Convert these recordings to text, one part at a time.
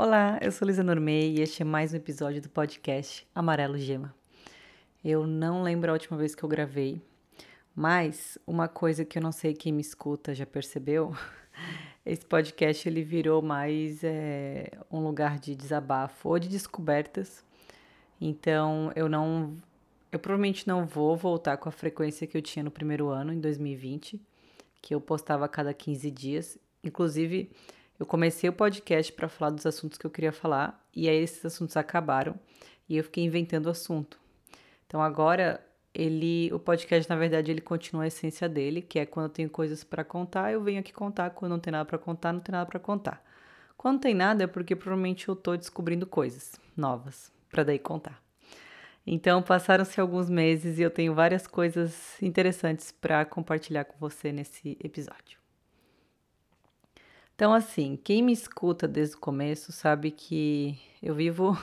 Olá, eu sou Lisa Normei e este é mais um episódio do podcast Amarelo Gema. Eu não lembro a última vez que eu gravei, mas uma coisa que eu não sei quem me escuta já percebeu, esse podcast ele virou mais é, um lugar de desabafo ou de descobertas. Então eu não, eu provavelmente não vou voltar com a frequência que eu tinha no primeiro ano, em 2020, que eu postava a cada 15 dias. Inclusive eu comecei o podcast para falar dos assuntos que eu queria falar e aí esses assuntos acabaram e eu fiquei inventando o assunto. Então agora ele, o podcast na verdade ele continua a essência dele, que é quando eu tenho coisas para contar, eu venho aqui contar, quando não tem nada para contar, não tem nada para contar. Quando não tem nada é porque provavelmente eu estou descobrindo coisas novas para daí contar. Então passaram-se alguns meses e eu tenho várias coisas interessantes para compartilhar com você nesse episódio. Então, assim, quem me escuta desde o começo sabe que eu vivo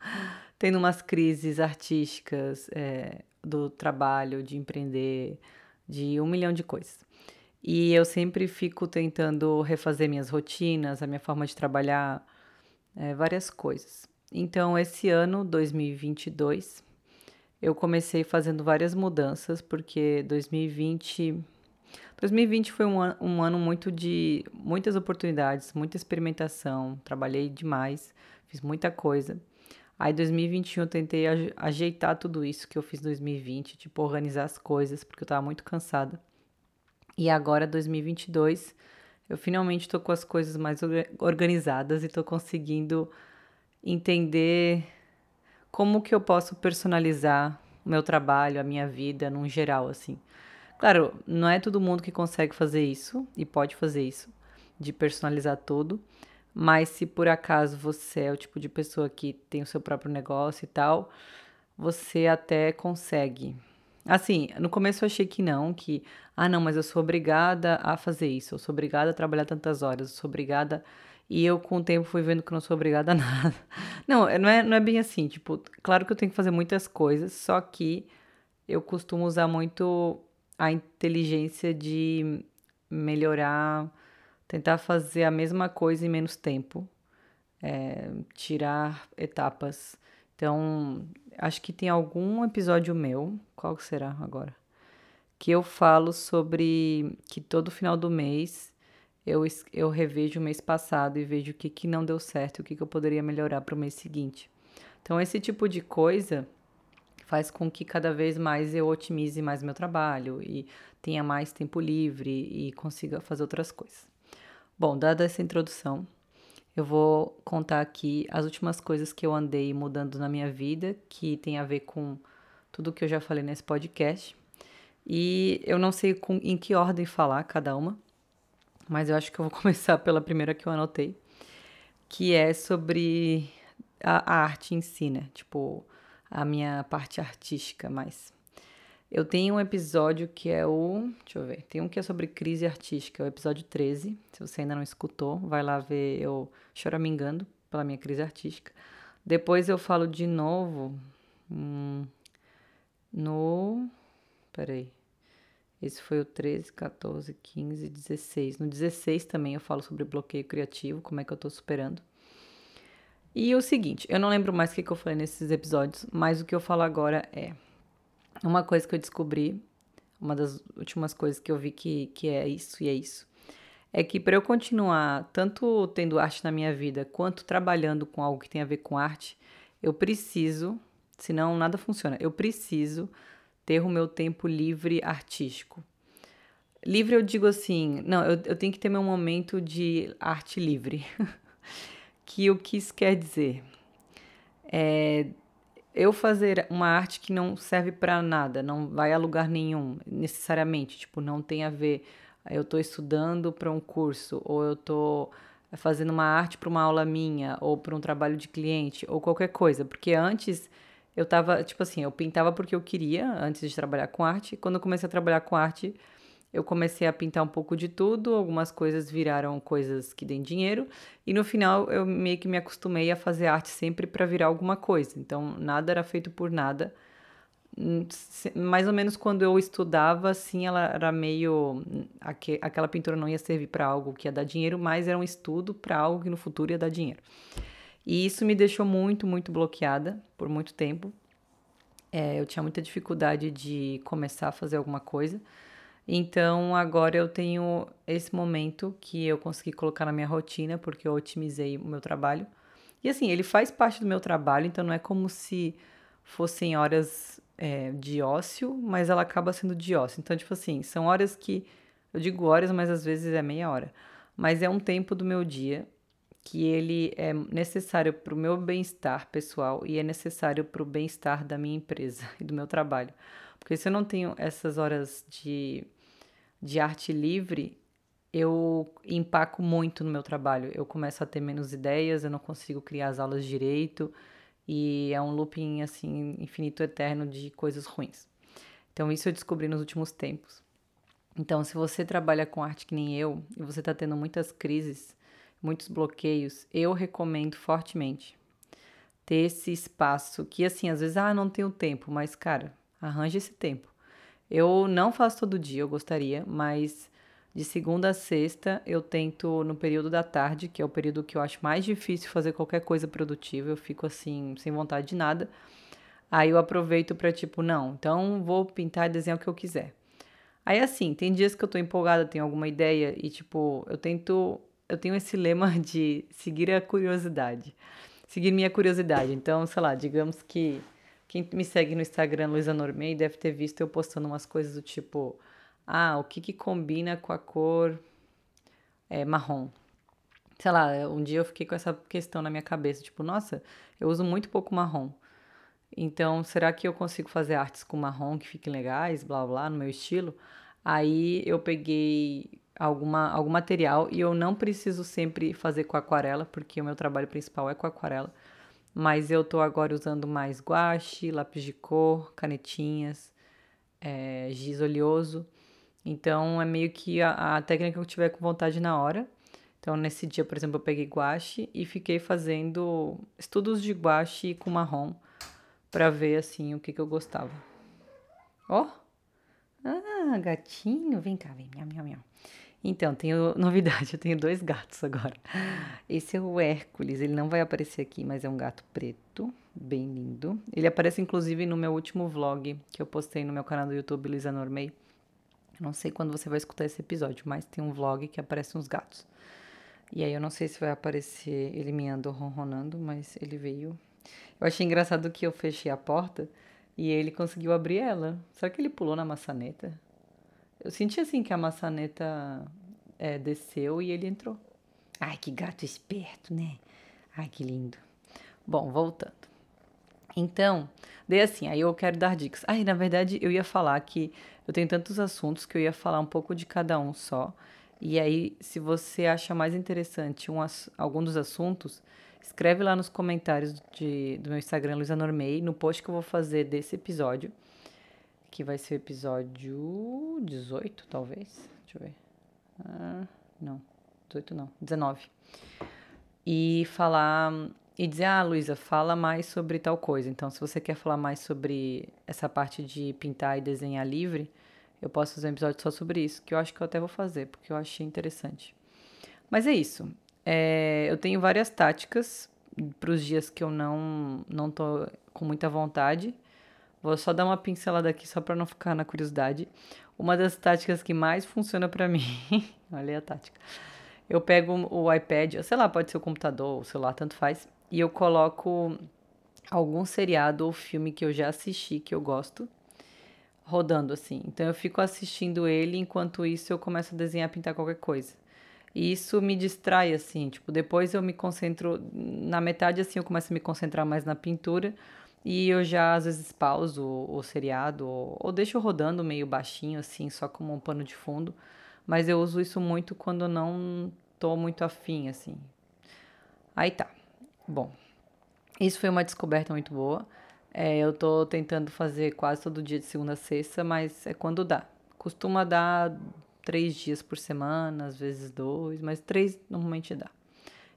tendo umas crises artísticas é, do trabalho, de empreender, de um milhão de coisas. E eu sempre fico tentando refazer minhas rotinas, a minha forma de trabalhar, é, várias coisas. Então, esse ano, 2022, eu comecei fazendo várias mudanças, porque 2020 2020 foi um ano, um ano muito de muitas oportunidades, muita experimentação, trabalhei demais, fiz muita coisa. Aí 2021 eu tentei ajeitar tudo isso que eu fiz em 2020, tipo organizar as coisas, porque eu tava muito cansada. E agora 2022 eu finalmente tô com as coisas mais organizadas e tô conseguindo entender como que eu posso personalizar o meu trabalho, a minha vida, num geral assim. Claro, não é todo mundo que consegue fazer isso e pode fazer isso, de personalizar tudo. Mas se por acaso você é o tipo de pessoa que tem o seu próprio negócio e tal, você até consegue. Assim, no começo eu achei que não, que, ah, não, mas eu sou obrigada a fazer isso, eu sou obrigada a trabalhar tantas horas, eu sou obrigada. E eu, com o tempo, fui vendo que não sou obrigada a nada. Não, não é, não é bem assim. Tipo, claro que eu tenho que fazer muitas coisas, só que eu costumo usar muito a inteligência de melhorar, tentar fazer a mesma coisa em menos tempo, é, tirar etapas. Então, acho que tem algum episódio meu, qual será agora? Que eu falo sobre que todo final do mês eu, eu revejo o mês passado e vejo o que, que não deu certo, o que, que eu poderia melhorar para o mês seguinte. Então, esse tipo de coisa faz com que cada vez mais eu otimize mais meu trabalho e tenha mais tempo livre e consiga fazer outras coisas. Bom, dada essa introdução, eu vou contar aqui as últimas coisas que eu andei mudando na minha vida, que tem a ver com tudo que eu já falei nesse podcast. E eu não sei com, em que ordem falar cada uma, mas eu acho que eu vou começar pela primeira que eu anotei, que é sobre a, a arte em si, né? Tipo, a minha parte artística mais. Eu tenho um episódio que é o. Deixa eu ver. Tem um que é sobre crise artística, é o episódio 13. Se você ainda não escutou, vai lá ver eu choramingando pela minha crise artística. Depois eu falo de novo hum, no. Peraí. Esse foi o 13, 14, 15, 16. No 16 também eu falo sobre bloqueio criativo, como é que eu tô superando. E o seguinte, eu não lembro mais o que, eu falei nesses episódios, mas o que eu falo agora é uma coisa que eu descobri, uma das últimas coisas que eu vi que, que é isso e é isso, é que para eu continuar tanto tendo arte na minha vida quanto trabalhando com algo que tem a ver com arte, eu preciso, senão nada funciona, eu preciso ter o meu tempo livre artístico. Livre eu digo assim, não, eu, eu tenho que ter meu momento de arte livre. que o que isso quer dizer? É eu fazer uma arte que não serve para nada, não vai a lugar nenhum, necessariamente, tipo, não tem a ver, eu estou estudando para um curso, ou eu estou fazendo uma arte para uma aula minha, ou para um trabalho de cliente, ou qualquer coisa, porque antes eu tava, tipo assim, eu pintava porque eu queria, antes de trabalhar com arte, quando eu comecei a trabalhar com arte, eu comecei a pintar um pouco de tudo, algumas coisas viraram coisas que deem dinheiro, e no final eu meio que me acostumei a fazer arte sempre para virar alguma coisa. Então, nada era feito por nada. Hum, mais ou menos quando eu estudava, assim, ela era meio. Aquela pintura não ia servir para algo que ia dar dinheiro, mas era um estudo para algo que no futuro ia dar dinheiro. E isso me deixou muito, muito bloqueada por muito tempo. É, eu tinha muita dificuldade de começar a fazer alguma coisa. Então agora eu tenho esse momento que eu consegui colocar na minha rotina, porque eu otimizei o meu trabalho. E assim, ele faz parte do meu trabalho, então não é como se fossem horas é, de ócio, mas ela acaba sendo de ócio. Então, tipo assim, são horas que. Eu digo horas, mas às vezes é meia hora. Mas é um tempo do meu dia que ele é necessário para o meu bem-estar pessoal e é necessário para o bem-estar da minha empresa e do meu trabalho. Porque se eu não tenho essas horas de, de arte livre, eu empaco muito no meu trabalho. Eu começo a ter menos ideias, eu não consigo criar as aulas direito e é um looping assim infinito eterno de coisas ruins. Então isso eu descobri nos últimos tempos. Então, se você trabalha com arte que nem eu e você está tendo muitas crises, muitos bloqueios, eu recomendo fortemente ter esse espaço que, assim, às vezes, ah, não tenho tempo, mas, cara, arranje esse tempo. Eu não faço todo dia, eu gostaria, mas de segunda a sexta eu tento no período da tarde, que é o período que eu acho mais difícil fazer qualquer coisa produtiva, eu fico assim, sem vontade de nada. Aí eu aproveito para tipo, não, então vou pintar e desenhar o que eu quiser. Aí assim, tem dias que eu tô empolgada, tenho alguma ideia e tipo, eu tento eu tenho esse lema de seguir a curiosidade. Seguir minha curiosidade. Então, sei lá, digamos que quem me segue no Instagram, Luísa Normei, deve ter visto eu postando umas coisas do tipo: ah, o que, que combina com a cor é, marrom? Sei lá, um dia eu fiquei com essa questão na minha cabeça, tipo, nossa, eu uso muito pouco marrom. Então, será que eu consigo fazer artes com marrom que fiquem legais, blá blá, no meu estilo? Aí eu peguei alguma, algum material e eu não preciso sempre fazer com aquarela, porque o meu trabalho principal é com aquarela. Mas eu tô agora usando mais guache, lápis de cor, canetinhas, é, giz oleoso. Então é meio que a, a técnica que eu tiver com vontade na hora. Então nesse dia, por exemplo, eu peguei guache e fiquei fazendo estudos de guache com marrom para ver assim o que, que eu gostava. Ó! Oh! Ah, gatinho, vem cá, vem, miau, miau, miau. Então, tenho novidade, eu tenho dois gatos agora. Esse é o Hércules, ele não vai aparecer aqui, mas é um gato preto, bem lindo. Ele aparece inclusive no meu último vlog que eu postei no meu canal do YouTube, Luísa Normei. Não sei quando você vai escutar esse episódio, mas tem um vlog que aparece uns gatos. E aí eu não sei se vai aparecer ele miando ou ronronando, mas ele veio. Eu achei engraçado que eu fechei a porta e ele conseguiu abrir ela. Será que ele pulou na maçaneta? Eu senti assim que a maçaneta é, desceu e ele entrou. Ai, que gato esperto, né? Ai, que lindo. Bom, voltando. Então, daí assim, aí eu quero dar dicas. Ai, na verdade, eu ia falar que eu tenho tantos assuntos que eu ia falar um pouco de cada um só. E aí, se você acha mais interessante um, algum dos assuntos, escreve lá nos comentários de, do meu Instagram, Luísa Normei, no post que eu vou fazer desse episódio que vai ser o episódio 18, talvez. Deixa eu ver. Ah, não, 18 não, 19. E falar e dizer: "Ah, Luísa, fala mais sobre tal coisa". Então, se você quer falar mais sobre essa parte de pintar e desenhar livre, eu posso fazer um episódio só sobre isso, que eu acho que eu até vou fazer, porque eu achei interessante. Mas é isso. É, eu tenho várias táticas para os dias que eu não não tô com muita vontade Vou só dar uma pincelada aqui só para não ficar na curiosidade. Uma das táticas que mais funciona para mim, olha a tática. Eu pego o iPad, sei lá, pode ser o computador, o celular, tanto faz, e eu coloco algum seriado ou filme que eu já assisti que eu gosto rodando assim. Então eu fico assistindo ele enquanto isso eu começo a desenhar, pintar qualquer coisa. E isso me distrai assim, tipo, depois eu me concentro na metade assim, eu começo a me concentrar mais na pintura e eu já às vezes pauso o seriado ou, ou deixo rodando meio baixinho assim, só como um pano de fundo. Mas eu uso isso muito quando não tô muito afim, assim. Aí tá. Bom, isso foi uma descoberta muito boa. É, eu tô tentando fazer quase todo dia de segunda a sexta, mas é quando dá. Costuma dar três dias por semana, às vezes dois, mas três normalmente dá.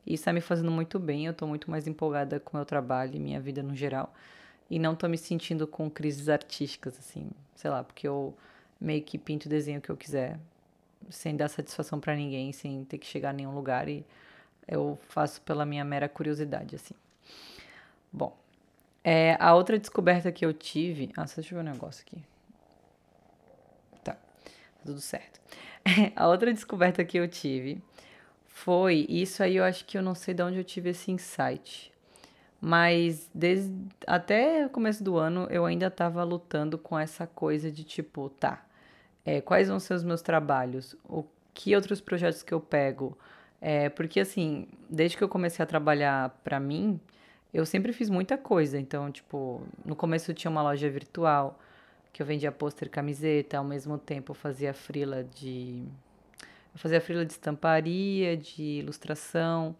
E isso tá me fazendo muito bem, eu tô muito mais empolgada com o meu trabalho e minha vida no geral. E não tô me sentindo com crises artísticas, assim, sei lá, porque eu meio que pinto o desenho que eu quiser, sem dar satisfação para ninguém, sem ter que chegar a nenhum lugar. E Eu faço pela minha mera curiosidade, assim. Bom, é, a outra descoberta que eu tive. Ah, deixa eu ver um negócio aqui. Tá, tá tudo certo. a outra descoberta que eu tive foi. Isso aí eu acho que eu não sei de onde eu tive esse insight. Mas desde até o começo do ano eu ainda estava lutando com essa coisa de tipo, tá, é, quais vão ser os meus trabalhos? O que outros projetos que eu pego? É, porque assim, desde que eu comecei a trabalhar para mim, eu sempre fiz muita coisa. Então, tipo, no começo tinha uma loja virtual que eu vendia pôster camiseta, ao mesmo tempo eu fazia frila de eu fazia frila de estamparia, de ilustração,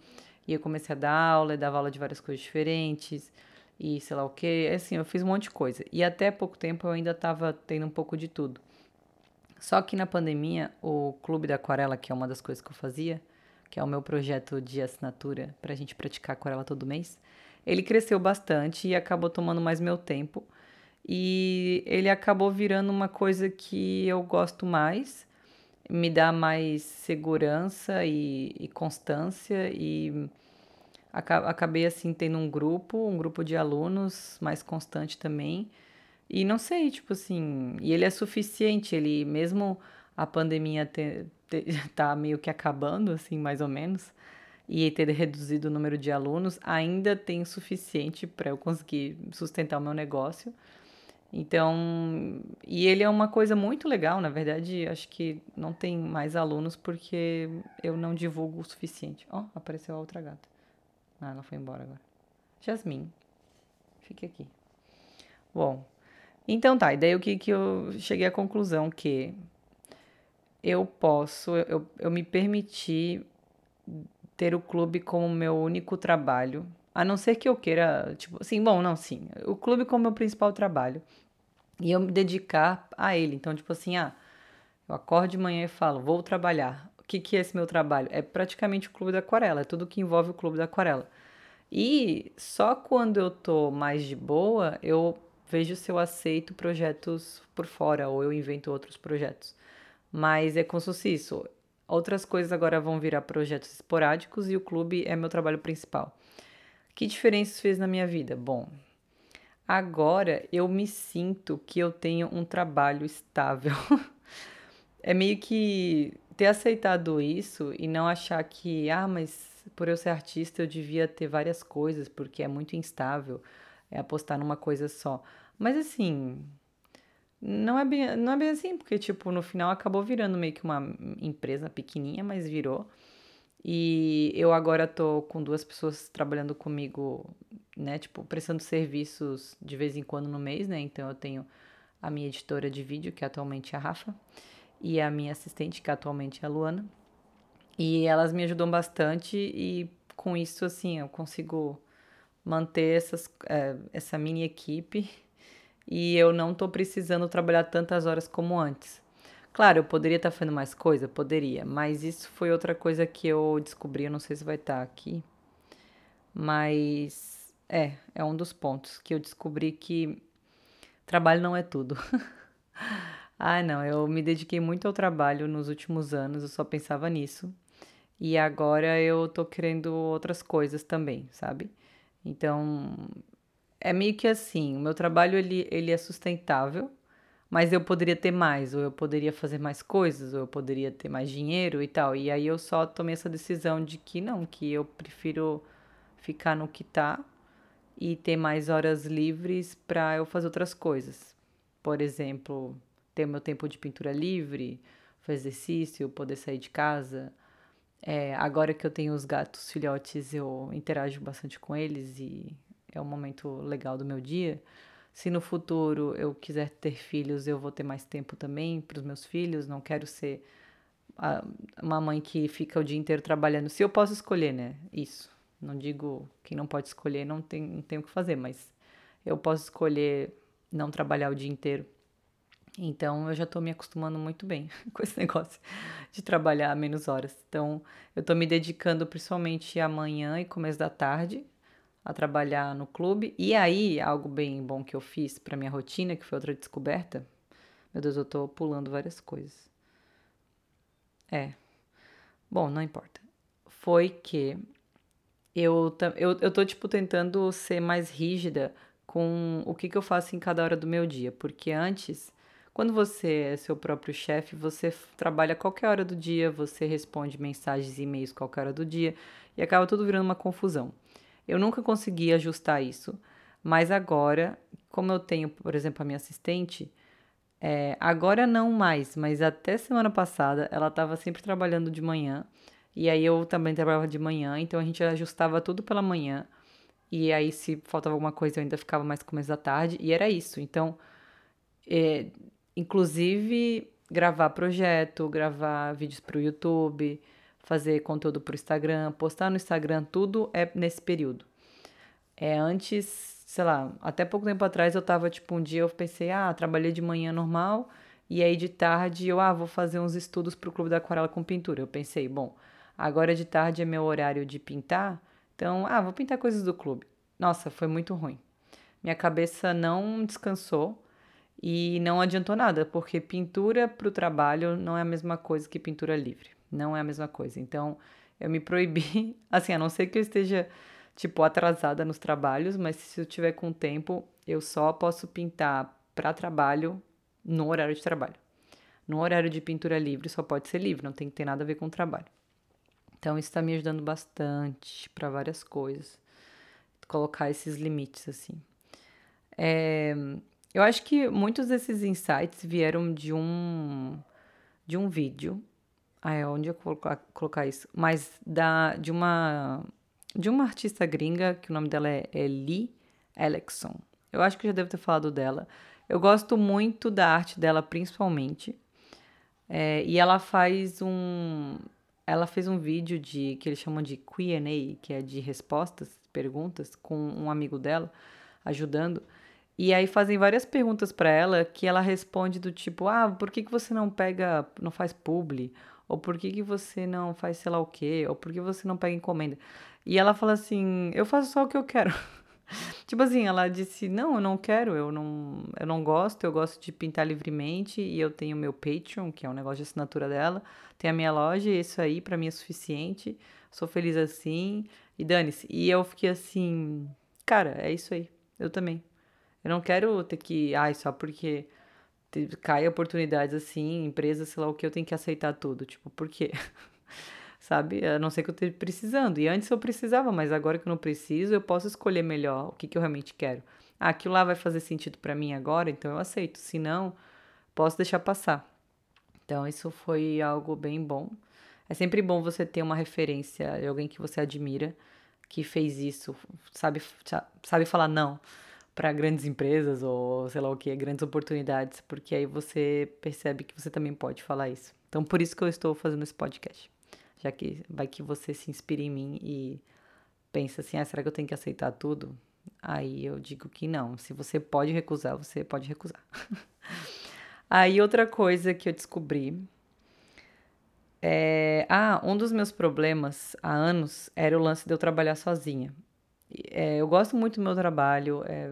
e eu comecei a dar aula, e dava aula de várias coisas diferentes, e sei lá o que, assim, eu fiz um monte de coisa. E até pouco tempo eu ainda estava tendo um pouco de tudo. Só que na pandemia, o Clube da Aquarela, que é uma das coisas que eu fazia, que é o meu projeto de assinatura para a gente praticar aquarela todo mês, ele cresceu bastante e acabou tomando mais meu tempo. E ele acabou virando uma coisa que eu gosto mais, me dá mais segurança e, e constância e acabei assim tendo um grupo, um grupo de alunos mais constante também. E não sei, tipo assim, e ele é suficiente, ele mesmo a pandemia tá meio que acabando, assim, mais ou menos, e ter reduzido o número de alunos, ainda tem suficiente para eu conseguir sustentar o meu negócio. Então, e ele é uma coisa muito legal, na verdade, acho que não tem mais alunos porque eu não divulgo o suficiente. Ó, oh, apareceu a outra gata. Ah, ela foi embora agora. Jasmine, fique aqui. Bom, então tá, e daí o que, que eu cheguei à conclusão que eu posso, eu, eu me permiti ter o clube como meu único trabalho, a não ser que eu queira, tipo, assim, bom, não, sim, o clube como meu principal trabalho e eu me dedicar a ele. Então, tipo assim, ah, eu acordo de manhã e falo, vou trabalhar. O que, que é esse meu trabalho? É praticamente o clube da aquarela, é tudo que envolve o clube da aquarela. E só quando eu tô mais de boa, eu vejo se eu aceito projetos por fora ou eu invento outros projetos. Mas é como se fosse isso. Outras coisas agora vão virar projetos esporádicos e o clube é meu trabalho principal. Que diferença fez na minha vida? Bom, agora eu me sinto que eu tenho um trabalho estável. é meio que ter aceitado isso e não achar que, ah, mas por eu ser artista eu devia ter várias coisas porque é muito instável é apostar numa coisa só. Mas assim, não é bem, não é bem assim, porque tipo, no final acabou virando meio que uma empresa pequenininha, mas virou. E eu agora tô com duas pessoas trabalhando comigo, né, tipo, prestando serviços de vez em quando no mês, né? Então eu tenho a minha editora de vídeo, que é atualmente a Rafa, e a minha assistente, que atualmente é a Luana. E elas me ajudam bastante e com isso, assim, eu consigo manter essas, é, essa mini equipe e eu não tô precisando trabalhar tantas horas como antes. Claro, eu poderia estar tá fazendo mais coisa? Poderia, mas isso foi outra coisa que eu descobri, eu não sei se vai estar tá aqui, mas é, é um dos pontos que eu descobri que trabalho não é tudo. ah, não, eu me dediquei muito ao trabalho nos últimos anos, eu só pensava nisso. E agora eu tô querendo outras coisas também, sabe? Então, é meio que assim, o meu trabalho ele, ele é sustentável, mas eu poderia ter mais, ou eu poderia fazer mais coisas, ou eu poderia ter mais dinheiro e tal. E aí eu só tomei essa decisão de que não, que eu prefiro ficar no que tá e ter mais horas livres para eu fazer outras coisas. Por exemplo, ter meu tempo de pintura livre, fazer exercício, poder sair de casa. É, agora que eu tenho os gatos filhotes, eu interajo bastante com eles e é um momento legal do meu dia. Se no futuro eu quiser ter filhos, eu vou ter mais tempo também para os meus filhos. Não quero ser a, uma mãe que fica o dia inteiro trabalhando. Se eu posso escolher, né? Isso. Não digo quem não pode escolher, não tem, não tem o que fazer, mas eu posso escolher não trabalhar o dia inteiro. Então eu já estou me acostumando muito bem com esse negócio de trabalhar menos horas. Então eu estou me dedicando principalmente amanhã e começo da tarde a trabalhar no clube. E aí, algo bem bom que eu fiz para minha rotina, que foi outra descoberta. Meu Deus, eu tô pulando várias coisas. É. Bom, não importa. Foi que eu, eu, eu tô, tipo, tentando ser mais rígida com o que, que eu faço em cada hora do meu dia. Porque antes, quando você é seu próprio chefe, você trabalha qualquer hora do dia, você responde mensagens e e-mails qualquer hora do dia e acaba tudo virando uma confusão. Eu nunca consegui ajustar isso, mas agora, como eu tenho, por exemplo, a minha assistente, é, agora não mais, mas até semana passada ela estava sempre trabalhando de manhã e aí eu também trabalhava de manhã, então a gente ajustava tudo pela manhã. E aí, se faltava alguma coisa, eu ainda ficava mais começo da tarde. E era isso. Então, é, inclusive, gravar projeto, gravar vídeos para o YouTube, fazer conteúdo para o Instagram, postar no Instagram, tudo é nesse período. É antes, sei lá, até pouco tempo atrás eu tava, tipo, um dia eu pensei, ah, trabalhei de manhã normal, e aí de tarde eu, ah, vou fazer uns estudos para o Clube da Aquarela com pintura. Eu pensei, bom, Agora de tarde é meu horário de pintar, então, ah, vou pintar coisas do clube. Nossa, foi muito ruim. Minha cabeça não descansou e não adiantou nada, porque pintura para o trabalho não é a mesma coisa que pintura livre. Não é a mesma coisa. Então, eu me proibi, assim, a não ser que eu esteja, tipo, atrasada nos trabalhos, mas se eu tiver com tempo, eu só posso pintar para trabalho no horário de trabalho. No horário de pintura livre só pode ser livre, não tem que ter nada a ver com o trabalho. Então, isso está me ajudando bastante para várias coisas. Colocar esses limites, assim. É, eu acho que muitos desses insights vieram de um, de um vídeo. Ah, é onde eu colocar, colocar isso? Mas da, de uma de uma artista gringa, que o nome dela é, é Lee Alexson. Eu acho que já devo ter falado dela. Eu gosto muito da arte dela, principalmente. É, e ela faz um ela fez um vídeo de que eles chamam de Q&A, que é de respostas, perguntas, com um amigo dela ajudando. E aí fazem várias perguntas para ela que ela responde do tipo: "Ah, por que, que você não pega, não faz publi? Ou por que, que você não faz sei lá o quê? Ou por que você não pega encomenda?" E ela fala assim: "Eu faço só o que eu quero." tipo assim, ela disse: "Não, eu não quero, eu não, eu não gosto, eu gosto de pintar livremente e eu tenho meu Patreon, que é um negócio de assinatura dela, tem a minha loja e isso aí para mim é suficiente. Sou feliz assim e dane-se". E eu fiquei assim: "Cara, é isso aí. Eu também. Eu não quero ter que, ai, só porque cai oportunidades assim, empresa, sei lá o que, eu tenho que aceitar tudo. Tipo, por quê? sabe? A não ser que eu esteja precisando. E antes eu precisava, mas agora que eu não preciso, eu posso escolher melhor o que, que eu realmente quero. Ah, aquilo lá vai fazer sentido para mim agora, então eu aceito. Se não, posso deixar passar. Então, isso foi algo bem bom. É sempre bom você ter uma referência de alguém que você admira, que fez isso, sabe, sabe falar não para grandes empresas ou sei lá o que, grandes oportunidades, porque aí você percebe que você também pode falar isso. Então, por isso que eu estou fazendo esse podcast já que vai que você se inspira em mim e pensa assim, ah, será que eu tenho que aceitar tudo? Aí eu digo que não. Se você pode recusar, você pode recusar. Aí outra coisa que eu descobri é, ah, um dos meus problemas há anos era o lance de eu trabalhar sozinha. É, eu gosto muito do meu trabalho, é,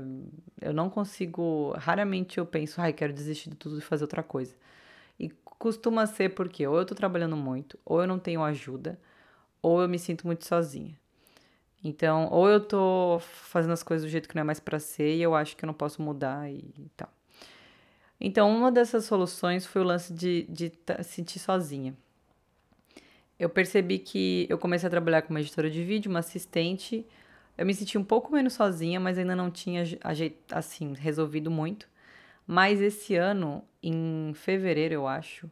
eu não consigo. Raramente eu penso, ai, quero desistir de tudo e fazer outra coisa. E costuma ser porque ou eu tô trabalhando muito, ou eu não tenho ajuda, ou eu me sinto muito sozinha. Então, ou eu tô fazendo as coisas do jeito que não é mais para ser e eu acho que eu não posso mudar e tal. Então, uma dessas soluções foi o lance de, de sentir sozinha. Eu percebi que eu comecei a trabalhar com uma editora de vídeo, uma assistente. Eu me senti um pouco menos sozinha, mas ainda não tinha assim resolvido muito. Mas esse ano, em fevereiro, eu acho,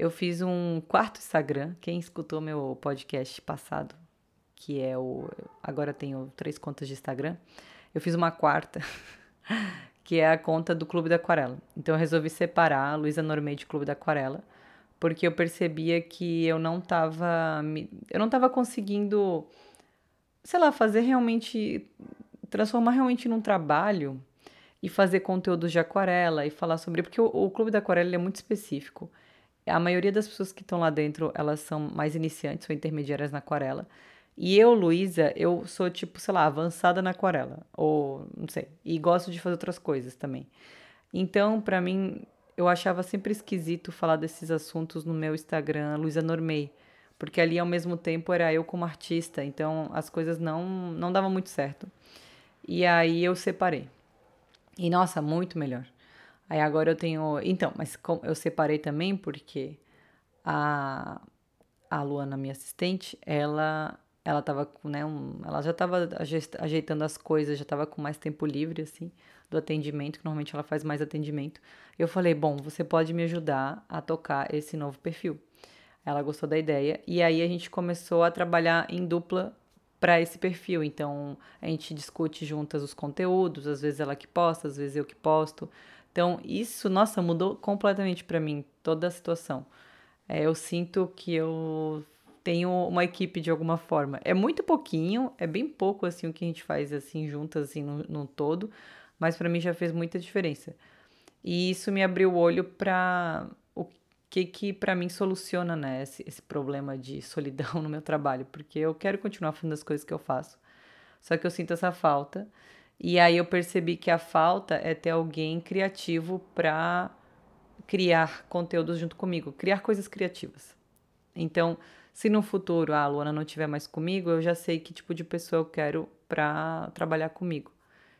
eu fiz um quarto Instagram. Quem escutou meu podcast passado, que é o. Agora tenho três contas de Instagram. Eu fiz uma quarta, que é a conta do Clube da Aquarela. Então eu resolvi separar a Luísa Normei de Clube da Aquarela, porque eu percebia que eu não tava. Eu não tava conseguindo, sei lá, fazer realmente. transformar realmente num trabalho e fazer conteúdos de aquarela e falar sobre. Porque o, o Clube da Aquarela é muito específico. A maioria das pessoas que estão lá dentro, elas são mais iniciantes ou intermediárias na aquarela. E eu, Luísa, eu sou tipo, sei lá, avançada na aquarela. Ou, não sei. E gosto de fazer outras coisas também. Então, para mim, eu achava sempre esquisito falar desses assuntos no meu Instagram, Luísa Normei. Porque ali ao mesmo tempo era eu como artista, então as coisas não não davam muito certo. E aí eu separei. E nossa, muito melhor. Aí agora eu tenho, então, mas eu separei também porque a a Luana, minha assistente, ela ela tava com, né, um, ela já estava ajeitando as coisas, já estava com mais tempo livre assim do atendimento, que normalmente ela faz mais atendimento. Eu falei: "Bom, você pode me ajudar a tocar esse novo perfil". Ela gostou da ideia e aí a gente começou a trabalhar em dupla para esse perfil. Então, a gente discute juntas os conteúdos, às vezes ela que posta, às vezes eu que posto. Então, isso, nossa, mudou completamente para mim toda a situação. É, eu sinto que eu tenho uma equipe de alguma forma. É muito pouquinho, é bem pouco assim o que a gente faz assim juntas assim no, no todo, mas para mim já fez muita diferença. E isso me abriu o olho para que que para mim soluciona né, esse, esse problema de solidão no meu trabalho, porque eu quero continuar fazendo as coisas que eu faço. Só que eu sinto essa falta. E aí eu percebi que a falta é ter alguém criativo para criar conteúdos junto comigo, criar coisas criativas. Então, se no futuro a Luana não estiver mais comigo, eu já sei que tipo de pessoa eu quero para trabalhar comigo.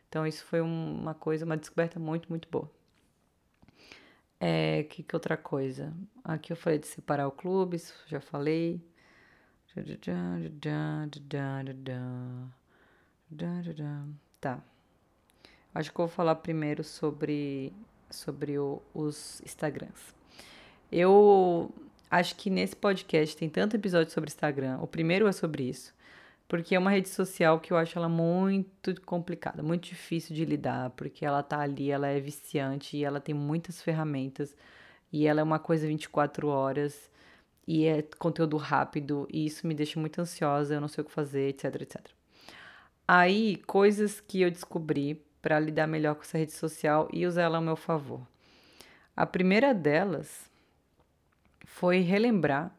Então, isso foi uma coisa, uma descoberta muito, muito boa. É, que, que outra coisa? Aqui eu falei de separar o clube, já falei. Tá. Acho que eu vou falar primeiro sobre, sobre o, os Instagrams. Eu acho que nesse podcast tem tanto episódio sobre Instagram. O primeiro é sobre isso. Porque é uma rede social que eu acho ela muito complicada, muito difícil de lidar, porque ela tá ali, ela é viciante e ela tem muitas ferramentas e ela é uma coisa 24 horas e é conteúdo rápido e isso me deixa muito ansiosa, eu não sei o que fazer, etc, etc. Aí, coisas que eu descobri para lidar melhor com essa rede social e usar ela ao meu favor. A primeira delas foi relembrar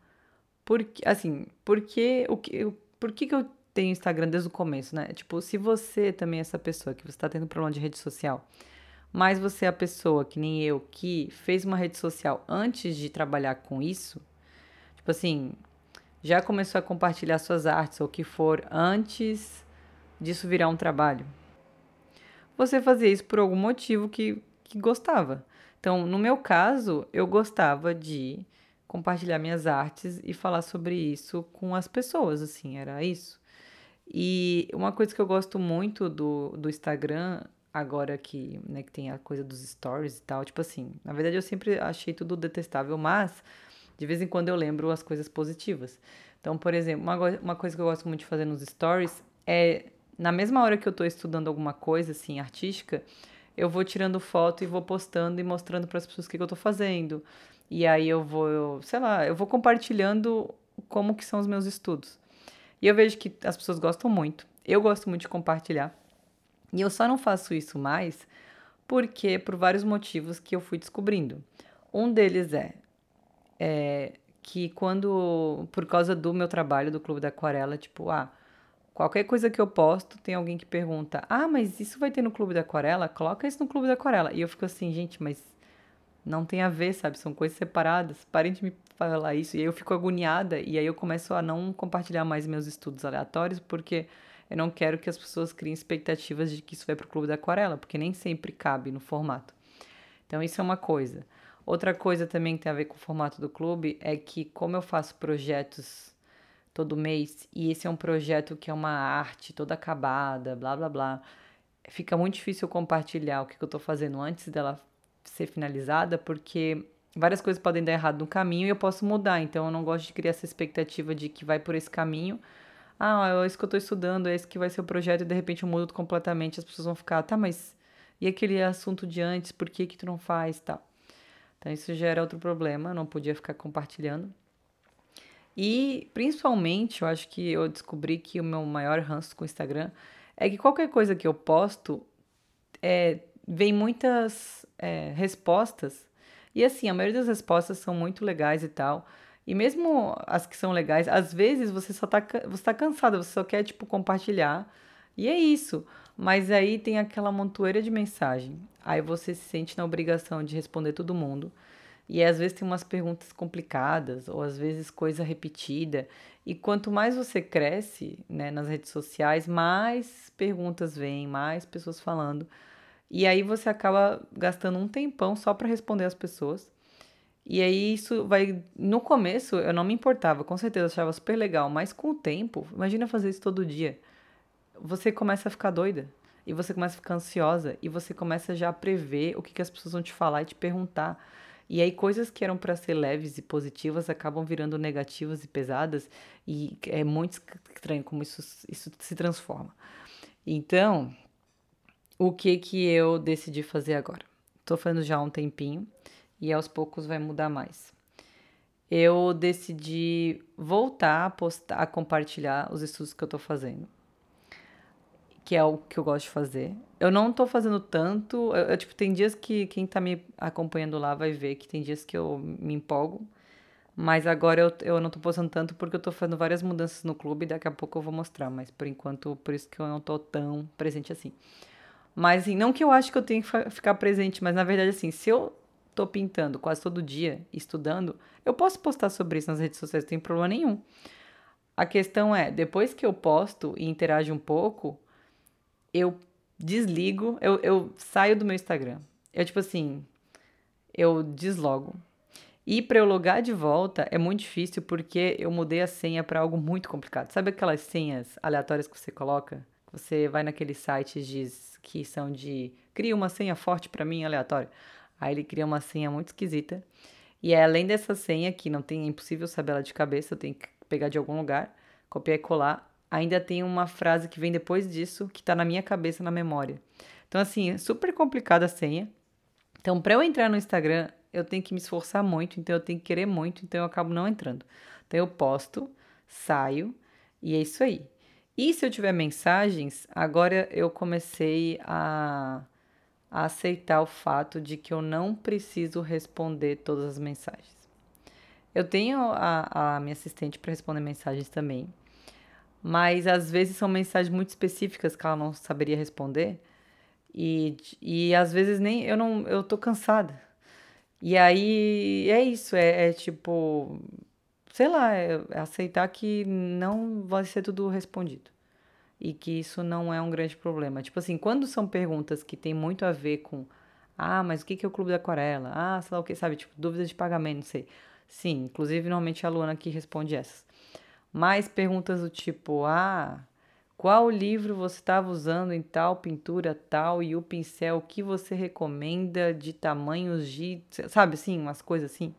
porque assim, porque o que por que, que eu tenho Instagram desde o começo, né? Tipo, se você também é essa pessoa que você está tendo problema de rede social, mas você é a pessoa que nem eu que fez uma rede social antes de trabalhar com isso, tipo assim, já começou a compartilhar suas artes ou o que for antes disso virar um trabalho. Você fazia isso por algum motivo que, que gostava. Então, no meu caso, eu gostava de compartilhar minhas artes e falar sobre isso com as pessoas, assim, era isso. E uma coisa que eu gosto muito do, do Instagram, agora que, né, que tem a coisa dos stories e tal, tipo assim, na verdade eu sempre achei tudo detestável, mas de vez em quando eu lembro as coisas positivas. Então, por exemplo, uma, uma coisa que eu gosto muito de fazer nos stories é, na mesma hora que eu tô estudando alguma coisa, assim, artística, eu vou tirando foto e vou postando e mostrando para as pessoas o que, que eu tô fazendo. E aí eu vou, sei lá, eu vou compartilhando como que são os meus estudos. E eu vejo que as pessoas gostam muito. Eu gosto muito de compartilhar. E eu só não faço isso mais porque por vários motivos que eu fui descobrindo. Um deles é, é que quando, por causa do meu trabalho do Clube da Aquarela, tipo, ah, qualquer coisa que eu posto, tem alguém que pergunta: Ah, mas isso vai ter no Clube da Aquarela? Coloca isso no Clube da Aquarela. E eu fico assim, gente, mas não tem a ver, sabe? São coisas separadas. Parem de me falar isso. E aí eu fico agoniada e aí eu começo a não compartilhar mais meus estudos aleatórios porque eu não quero que as pessoas criem expectativas de que isso vai para o Clube da Aquarela, porque nem sempre cabe no formato. Então, isso é uma coisa. Outra coisa também que tem a ver com o formato do clube é que, como eu faço projetos todo mês, e esse é um projeto que é uma arte toda acabada, blá blá blá, fica muito difícil compartilhar o que eu estou fazendo antes dela ser finalizada, porque várias coisas podem dar errado no caminho e eu posso mudar. Então eu não gosto de criar essa expectativa de que vai por esse caminho. Ah, é isso que eu estou estudando, é esse que vai ser o projeto e de repente eu mudo completamente. As pessoas vão ficar, tá, mas e aquele assunto de antes, por que que tu não faz, tal. Então isso gera outro problema, eu não podia ficar compartilhando. E principalmente, eu acho que eu descobri que o meu maior ranço com o Instagram é que qualquer coisa que eu posto é, vem muitas é, respostas. E assim, a maioria das respostas são muito legais e tal. E mesmo as que são legais, às vezes você só tá, você tá cansada, você só quer, tipo, compartilhar. E é isso. Mas aí tem aquela montoeira de mensagem. Aí você se sente na obrigação de responder todo mundo. E às vezes tem umas perguntas complicadas, ou às vezes coisa repetida. E quanto mais você cresce né, nas redes sociais, mais perguntas vêm, mais pessoas falando. E aí você acaba gastando um tempão só para responder as pessoas. E aí isso vai. No começo eu não me importava, com certeza achava super legal, mas com o tempo, imagina fazer isso todo dia. Você começa a ficar doida. E você começa a ficar ansiosa. E você começa já a prever o que, que as pessoas vão te falar e te perguntar. E aí coisas que eram para ser leves e positivas acabam virando negativas e pesadas e é muito estranho como isso, isso se transforma. Então, o que que eu decidi fazer agora? Estou fazendo já há um tempinho e aos poucos vai mudar mais. Eu decidi voltar a postar, a compartilhar os estudos que eu estou fazendo que é o que eu gosto de fazer. Eu não tô fazendo tanto. Eu, eu, tipo, tem dias que quem tá me acompanhando lá vai ver que tem dias que eu me empolgo. Mas agora eu, eu não tô postando tanto porque eu tô fazendo várias mudanças no clube daqui a pouco eu vou mostrar. Mas por enquanto, por isso que eu não tô tão presente assim. Mas assim, não que eu acho que eu tenho que ficar presente, mas na verdade, assim, se eu tô pintando quase todo dia, estudando, eu posso postar sobre isso nas redes sociais, não tem problema nenhum. A questão é, depois que eu posto e interajo um pouco, eu desligo, eu, eu saio do meu Instagram. Eu, tipo assim, eu deslogo. E para eu logar de volta é muito difícil porque eu mudei a senha para algo muito complicado. Sabe aquelas senhas aleatórias que você coloca? Você vai naqueles sites de, que são de cria uma senha forte para mim aleatória. Aí ele cria uma senha muito esquisita. E é além dessa senha que não tem é impossível saber ela de cabeça, eu tenho que pegar de algum lugar, copiar e colar ainda tem uma frase que vem depois disso que tá na minha cabeça, na memória. Então, assim, é super complicada a senha. Então, para eu entrar no Instagram, eu tenho que me esforçar muito, então eu tenho que querer muito, então eu acabo não entrando. Então, eu posto, saio e é isso aí. E se eu tiver mensagens, agora eu comecei a, a aceitar o fato de que eu não preciso responder todas as mensagens. Eu tenho a, a minha assistente para responder mensagens também, mas às vezes são mensagens muito específicas que ela não saberia responder. E, e às vezes nem eu não eu tô cansada. E aí é isso, é, é tipo, sei lá, é, é aceitar que não vai ser tudo respondido. E que isso não é um grande problema. Tipo assim, quando são perguntas que tem muito a ver com ah, mas o que é o Clube da Aquarela? Ah, sei lá o que, sabe? Tipo, dúvidas de pagamento, não sei. Sim, inclusive normalmente a Luana que responde essas mais perguntas do tipo: ah, qual livro você estava usando em tal pintura tal e o pincel, que você recomenda de tamanhos de. Sabe assim, umas coisas assim.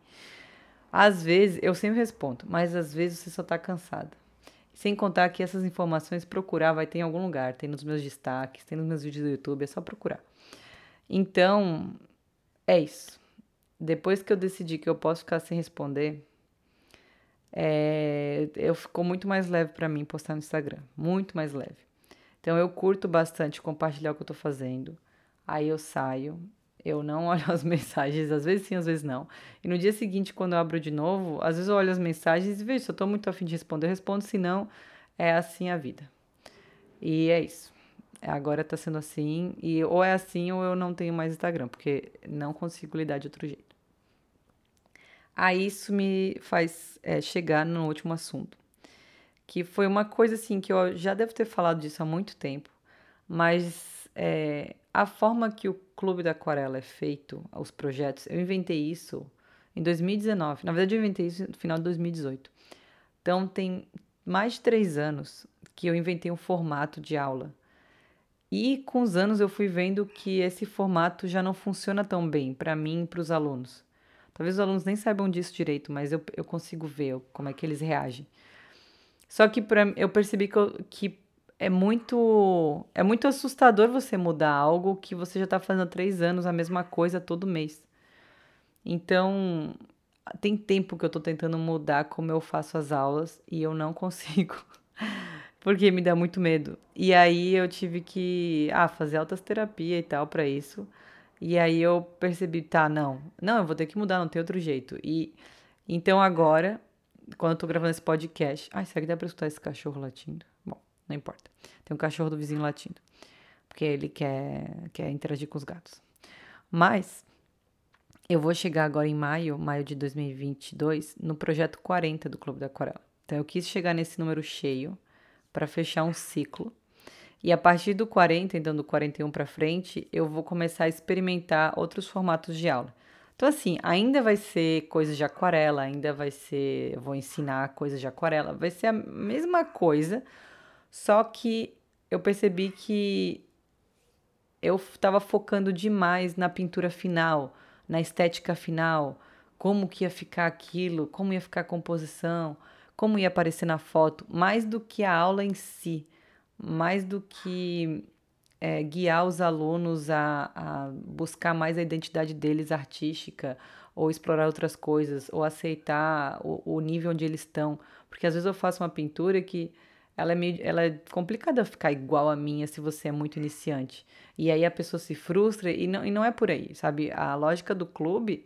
Às vezes, eu sempre respondo, mas às vezes você só está cansada. Sem contar que essas informações procurar vai ter em algum lugar, tem nos meus destaques, tem nos meus vídeos do YouTube, é só procurar. Então, é isso. Depois que eu decidi que eu posso ficar sem responder, é, eu ficou muito mais leve para mim postar no Instagram, muito mais leve. Então eu curto bastante compartilhar o que eu tô fazendo. Aí eu saio, eu não olho as mensagens, às vezes sim, às vezes não. E no dia seguinte, quando eu abro de novo, às vezes eu olho as mensagens e vejo se eu tô muito afim de responder, eu respondo, se não, é assim a vida. E é isso. Agora tá sendo assim, e ou é assim ou eu não tenho mais Instagram, porque não consigo lidar de outro jeito. Aí isso me faz é, chegar no último assunto, que foi uma coisa assim que eu já devo ter falado disso há muito tempo, mas é, a forma que o Clube da Aquarela é feito, os projetos, eu inventei isso em 2019. Na verdade, eu inventei isso no final de 2018. Então, tem mais de três anos que eu inventei um formato de aula. E com os anos eu fui vendo que esse formato já não funciona tão bem para mim e para os alunos. Talvez os alunos nem saibam disso direito, mas eu, eu consigo ver como é que eles reagem. Só que pra, eu percebi que, eu, que é muito é muito assustador você mudar algo que você já está fazendo há três anos a mesma coisa todo mês. Então tem tempo que eu estou tentando mudar como eu faço as aulas e eu não consigo. porque me dá muito medo. E aí eu tive que ah, fazer altas terapia e tal para isso. E aí eu percebi, tá, não, não, eu vou ter que mudar, não tem outro jeito. E então agora, quando eu tô gravando esse podcast, ai, será que dá pra escutar esse cachorro latindo? Não importa. Tem um cachorro do vizinho latindo, porque ele quer, quer interagir com os gatos. Mas eu vou chegar agora em maio, maio de 2022, no projeto 40 do Clube da Aquarela. Então eu quis chegar nesse número cheio para fechar um ciclo. E a partir do 40, então do 41 para frente, eu vou começar a experimentar outros formatos de aula. Então, assim, ainda vai ser coisa de aquarela, ainda vai ser. Eu vou ensinar coisas de aquarela, vai ser a mesma coisa, só que eu percebi que eu estava focando demais na pintura final, na estética final, como que ia ficar aquilo, como ia ficar a composição, como ia aparecer na foto, mais do que a aula em si, mais do que é, guiar os alunos a, a buscar mais a identidade deles artística, ou explorar outras coisas, ou aceitar o, o nível onde eles estão. Porque às vezes eu faço uma pintura que ela é, meio, ela é complicada ficar igual a minha se você é muito iniciante. E aí a pessoa se frustra e não, e não é por aí, sabe? A lógica do clube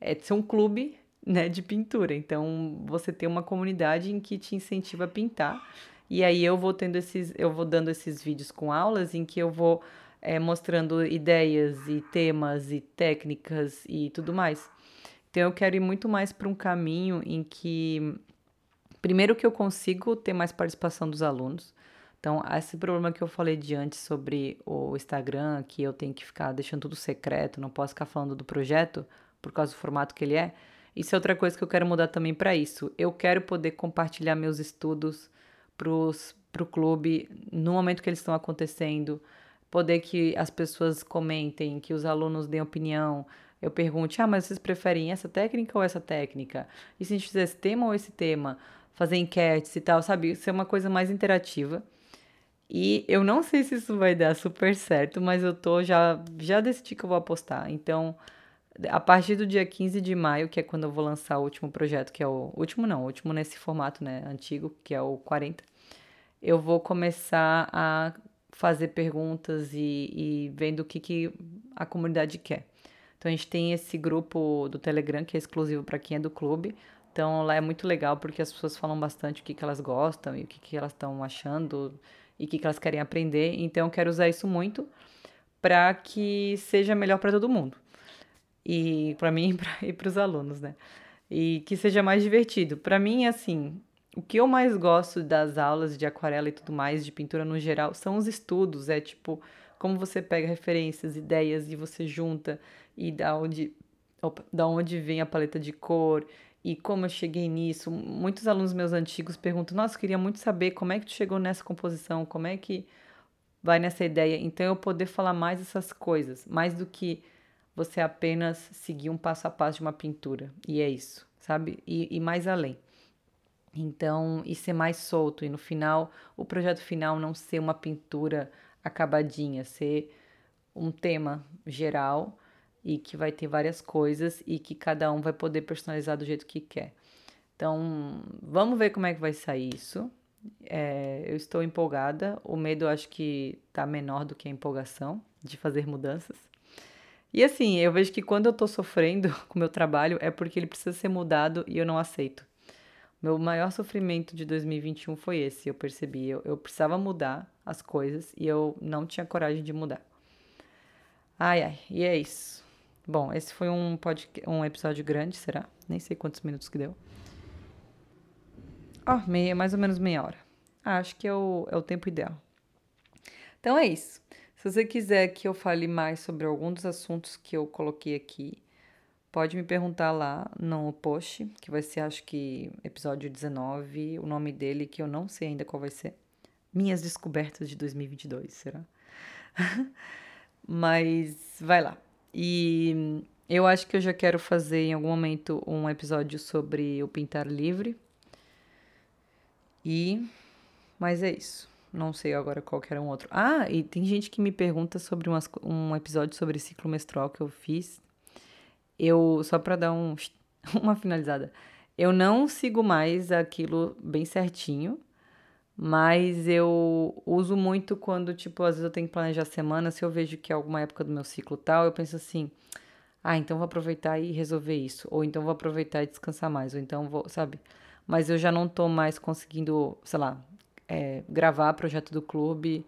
é ser um clube né, de pintura. Então você tem uma comunidade em que te incentiva a pintar. E aí eu vou tendo esses, eu vou dando esses vídeos com aulas em que eu vou é, mostrando ideias e temas e técnicas e tudo mais. Então eu quero ir muito mais para um caminho em que Primeiro que eu consigo ter mais participação dos alunos. Então, esse problema que eu falei de antes sobre o Instagram, que eu tenho que ficar deixando tudo secreto, não posso ficar falando do projeto por causa do formato que ele é. Isso é outra coisa que eu quero mudar também para isso. Eu quero poder compartilhar meus estudos para o clube no momento que eles estão acontecendo, poder que as pessoas comentem, que os alunos deem opinião. Eu pergunte, ah, mas vocês preferem essa técnica ou essa técnica? E se a gente fizer esse tema ou esse tema? Fazer enquetes e tal, sabe? Ser uma coisa mais interativa. E eu não sei se isso vai dar super certo, mas eu tô já já decidi que eu vou apostar. Então, a partir do dia 15 de maio, que é quando eu vou lançar o último projeto, que é o último não, o último nesse formato, né, antigo, que é o 40, eu vou começar a fazer perguntas e, e vendo o que, que a comunidade quer. Então a gente tem esse grupo do Telegram que é exclusivo para quem é do clube. Então lá é muito legal porque as pessoas falam bastante o que, que elas gostam e o que, que elas estão achando e o que, que elas querem aprender. Então eu quero usar isso muito para que seja melhor para todo mundo. E para mim e para os alunos, né? E que seja mais divertido. Para mim, assim, o que eu mais gosto das aulas de aquarela e tudo mais, de pintura no geral, são os estudos. É tipo, como você pega referências, ideias e você junta e da onde, da onde vem a paleta de cor e como eu cheguei nisso. Muitos alunos meus antigos perguntam: Nossa, eu queria muito saber como é que tu chegou nessa composição, como é que vai nessa ideia. Então, eu poder falar mais essas coisas, mais do que você apenas seguir um passo a passo de uma pintura. E é isso, sabe? E, e mais além. Então, e ser mais solto. E no final, o projeto final não ser uma pintura acabadinha, ser um tema geral e que vai ter várias coisas e que cada um vai poder personalizar do jeito que quer. Então, vamos ver como é que vai sair isso. É, eu estou empolgada. O medo acho que está menor do que a empolgação de fazer mudanças. E assim, eu vejo que quando eu estou sofrendo com o meu trabalho é porque ele precisa ser mudado e eu não aceito. Meu maior sofrimento de 2021 foi esse, eu percebi. Eu, eu precisava mudar as coisas e eu não tinha coragem de mudar. Ai, ai, e é isso. Bom, esse foi um, podcast, um episódio grande, será? Nem sei quantos minutos que deu. Ó, oh, meia, mais ou menos meia hora. Ah, acho que é o, é o tempo ideal. Então é isso. Se você quiser que eu fale mais sobre algum dos assuntos que eu coloquei aqui, pode me perguntar lá no post, que vai ser, acho que, episódio 19, o nome dele, que eu não sei ainda qual vai ser. Minhas descobertas de 2022, será? Mas vai lá. E eu acho que eu já quero fazer em algum momento um episódio sobre o pintar livre. E. Mas é isso. Não sei agora qual que era um outro. Ah, e tem gente que me pergunta sobre umas, um episódio sobre ciclo menstrual que eu fiz. Eu, só para dar um, uma finalizada, eu não sigo mais aquilo bem certinho. Mas eu uso muito quando, tipo, às vezes eu tenho que planejar a semana, se eu vejo que é alguma época do meu ciclo tal, eu penso assim, ah, então vou aproveitar e resolver isso, ou então vou aproveitar e descansar mais, ou então vou, sabe? Mas eu já não tô mais conseguindo, sei lá, é, gravar projeto do clube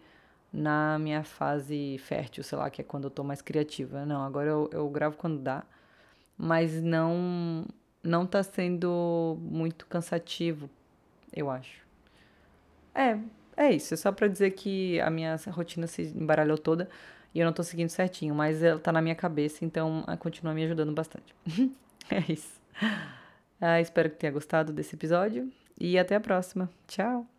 na minha fase fértil, sei lá, que é quando eu tô mais criativa. Não, agora eu, eu gravo quando dá. mas não não tá sendo muito cansativo, eu acho. É, é isso. É só pra dizer que a minha rotina se embaralhou toda e eu não tô seguindo certinho, mas ela tá na minha cabeça, então continua me ajudando bastante. é isso. Ah, espero que tenha gostado desse episódio e até a próxima. Tchau!